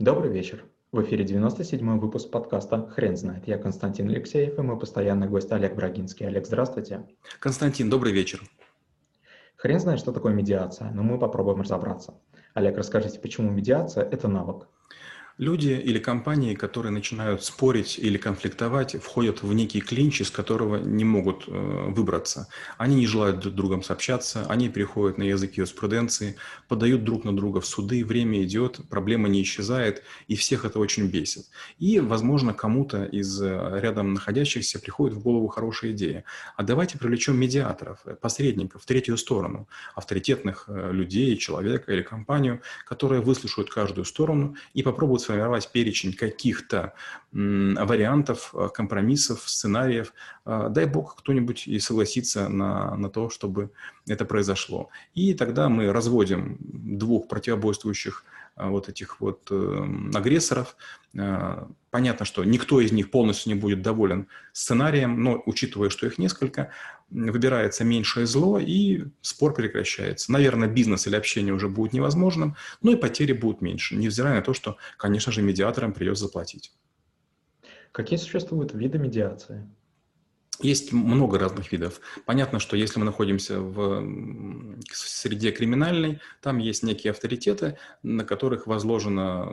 Добрый вечер. В эфире 97-й выпуск подкаста «Хрен знает». Я Константин Алексеев и мой постоянный гость Олег Брагинский. Олег, здравствуйте. Константин, добрый вечер. Хрен знает, что такое медиация, но мы попробуем разобраться. Олег, расскажите, почему медиация – это навык? Люди или компании, которые начинают спорить или конфликтовать, входят в некий клинч, из которого не могут э, выбраться. Они не желают друг с другом сообщаться, они переходят на язык юриспруденции, подают друг на друга в суды, время идет, проблема не исчезает, и всех это очень бесит. И, возможно, кому-то из э, рядом находящихся приходит в голову хорошая идея. А давайте привлечем медиаторов, э, посредников, третью сторону, авторитетных людей, человека или компанию, которые выслушают каждую сторону и попробуют сформировать перечень каких-то вариантов, э, компромиссов, сценариев. Э, дай бог кто-нибудь и согласится на, на то, чтобы это произошло. И тогда мы разводим двух противобойствующих э, вот этих вот агрессоров. Понятно, что никто из них полностью не будет доволен сценарием, но учитывая, что их несколько, выбирается меньшее зло, и спор прекращается. Наверное, бизнес или общение уже будет невозможным, но и потери будут меньше, невзирая на то, что, конечно же, медиаторам придется заплатить. Какие существуют виды медиации? Есть много разных видов. Понятно, что если мы находимся в среде криминальной, там есть некие авторитеты, на которых возложена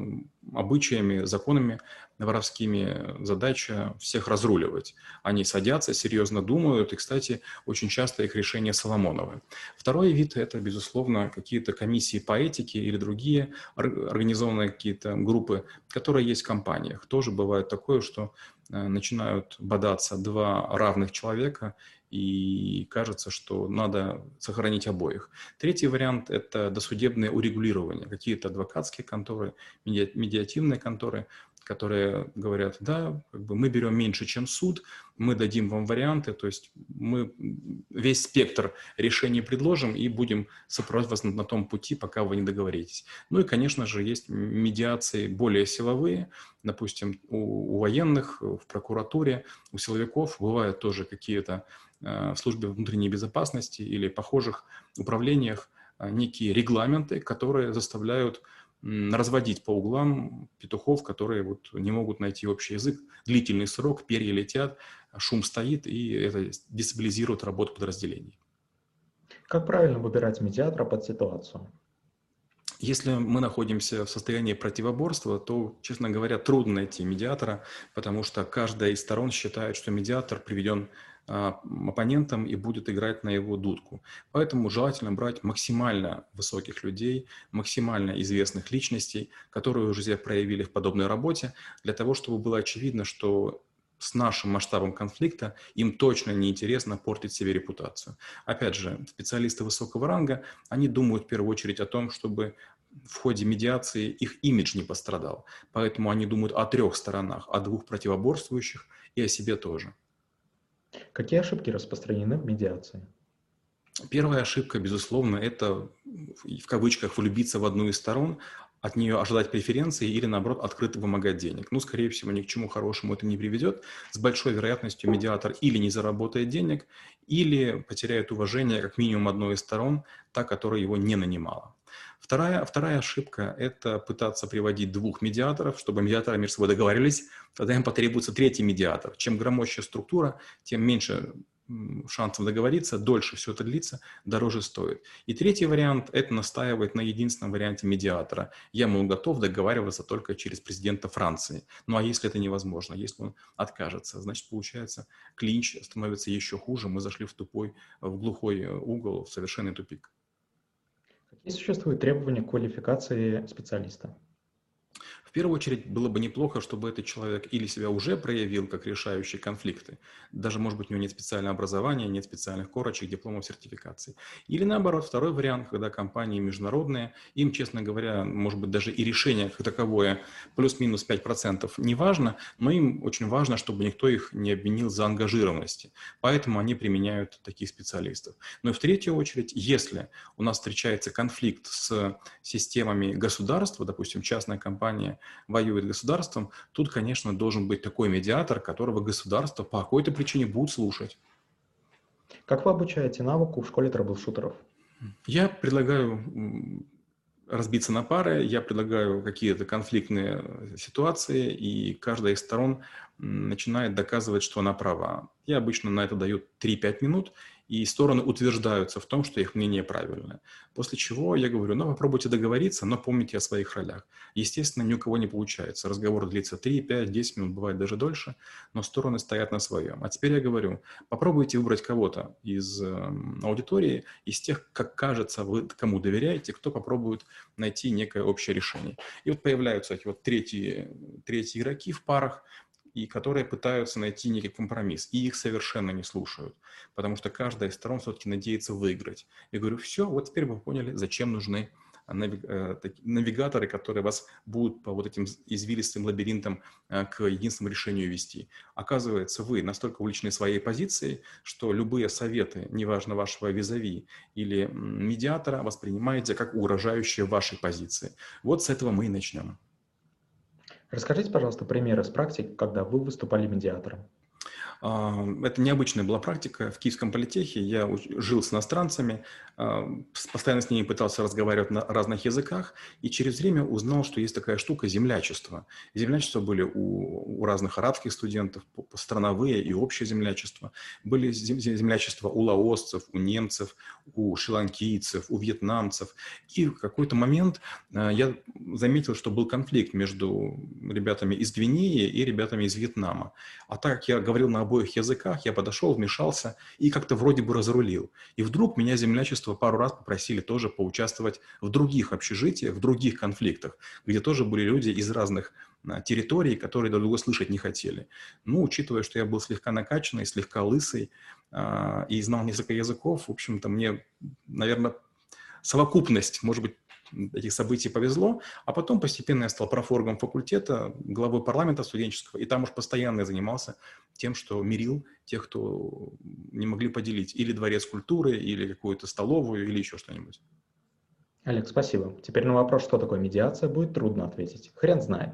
обычаями, законами воровскими задача всех разруливать. Они садятся, серьезно думают, и, кстати, очень часто их решения Соломоновы. Второй вид – это, безусловно, какие-то комиссии по этике или другие организованные какие-то группы, которые есть в компаниях. Тоже бывает такое, что Э, начинают бодаться два равных человека, и кажется, что надо сохранить обоих. Третий вариант – это досудебное урегулирование. Какие-то адвокатские конторы, медиативные конторы которые говорят, да, как бы мы берем меньше, чем суд, мы дадим вам варианты, то есть мы весь спектр решений предложим и будем сопровождать вас на, том пути, пока вы не договоритесь. Ну и, конечно же, есть медиации более силовые, допустим, у, у военных, в прокуратуре, у силовиков бывают тоже какие-то э, в службе внутренней безопасности или похожих управлениях э, некие регламенты, которые заставляют разводить по углам петухов, которые вот не могут найти общий язык. Длительный срок, перья летят, шум стоит, и это дестабилизирует работу подразделений. Как правильно выбирать медиатора под ситуацию? Если мы находимся в состоянии противоборства, то, честно говоря, трудно найти медиатора, потому что каждая из сторон считает, что медиатор приведен оппонентом и будет играть на его дудку. Поэтому желательно брать максимально высоких людей, максимально известных личностей, которые уже себя проявили в подобной работе, для того, чтобы было очевидно, что с нашим масштабом конфликта им точно не интересно портить себе репутацию. Опять же, специалисты высокого ранга, они думают в первую очередь о том, чтобы в ходе медиации их имидж не пострадал. Поэтому они думают о трех сторонах, о двух противоборствующих и о себе тоже. Какие ошибки распространены в медиации? Первая ошибка, безусловно, это в кавычках влюбиться в одну из сторон, от нее ожидать преференции или, наоборот, открыто вымогать денег. Ну, скорее всего, ни к чему хорошему это не приведет. С большой вероятностью медиатор или не заработает денег, или потеряет уважение как минимум одной из сторон, та, которая его не нанимала. Вторая, вторая ошибка – это пытаться приводить двух медиаторов, чтобы медиаторы между собой договорились, тогда им потребуется третий медиатор. Чем громоще структура, тем меньше шансов договориться, дольше все это длится, дороже стоит. И третий вариант – это настаивать на единственном варианте медиатора. Я, мол, готов договариваться только через президента Франции. Ну а если это невозможно, если он откажется, значит, получается, клинч становится еще хуже, мы зашли в тупой, в глухой э, угол, в совершенный тупик. Какие существуют требования к квалификации специалиста? В первую очередь было бы неплохо, чтобы этот человек или себя уже проявил как решающий конфликты, даже, может быть, у него нет специального образования, нет специальных корочек, дипломов сертификации. Или наоборот, второй вариант, когда компании международные, им, честно говоря, может быть, даже и решение как таковое плюс-минус 5% не важно, но им очень важно, чтобы никто их не обвинил за ангажированности. Поэтому они применяют таких специалистов. Но и в третью очередь, если у нас встречается конфликт с системами государства, допустим, частная компания воюет государством, тут, конечно, должен быть такой медиатор, которого государство по какой-то причине будет слушать. Как вы обучаете навыку в школе трэблшутеров? Я предлагаю разбиться на пары, я предлагаю какие-то конфликтные ситуации, и каждая из сторон начинает доказывать, что она права. Я обычно на это даю 3-5 минут, и стороны утверждаются в том, что их мнение правильное. После чего я говорю, ну, попробуйте договориться, но помните о своих ролях. Естественно, ни у кого не получается. Разговор длится 3, 5, 10 минут, бывает даже дольше, но стороны стоят на своем. А теперь я говорю, попробуйте выбрать кого-то из э, аудитории, из тех, как кажется, вы кому доверяете, кто попробует найти некое общее решение. И вот появляются эти вот третьи, третьи игроки в парах, и которые пытаются найти некий компромисс, и их совершенно не слушают, потому что каждая из сторон все-таки надеется выиграть. Я говорю, все, вот теперь вы поняли, зачем нужны э, навигаторы, которые вас будут по вот этим извилистым лабиринтам э, к единственному решению вести. Оказывается, вы настолько увлечены своей позицией, что любые советы, неважно вашего визави или медиатора, воспринимаете как угрожающие вашей позиции. Вот с этого мы и начнем. Расскажите, пожалуйста, примеры с практики, когда вы выступали медиатором. А, это необычная была практика. В Киевском политехе я жил с иностранцами, а, постоянно с ними пытался разговаривать на разных языках, и через время узнал, что есть такая штука землячество. Землячества были у, у разных арабских студентов, страновые и общее землячество. Были землячества у лаосцев, у немцев, у шри-ланкийцев, у вьетнамцев. И в какой-то момент а, я заметил, что был конфликт между ребятами из Гвинеи и ребятами из Вьетнама. А так как я говорил на обоих языках, я подошел, вмешался и как-то вроде бы разрулил. И вдруг меня землячество пару раз попросили тоже поучаствовать в других общежитиях, в других конфликтах, где тоже были люди из разных а, территорий, которые друг друга слышать не хотели. Ну, учитывая, что я был слегка накачанный, слегка лысый э, и знал несколько языков, в общем-то, мне, наверное, совокупность, может быть, этих событий повезло, а потом постепенно я стал профоргом факультета, главой парламента студенческого, и там уж постоянно я занимался тем, что мирил тех, кто не могли поделить или дворец культуры, или какую-то столовую, или еще что-нибудь. Олег, спасибо. Теперь на вопрос, что такое медиация, будет трудно ответить. Хрен знает.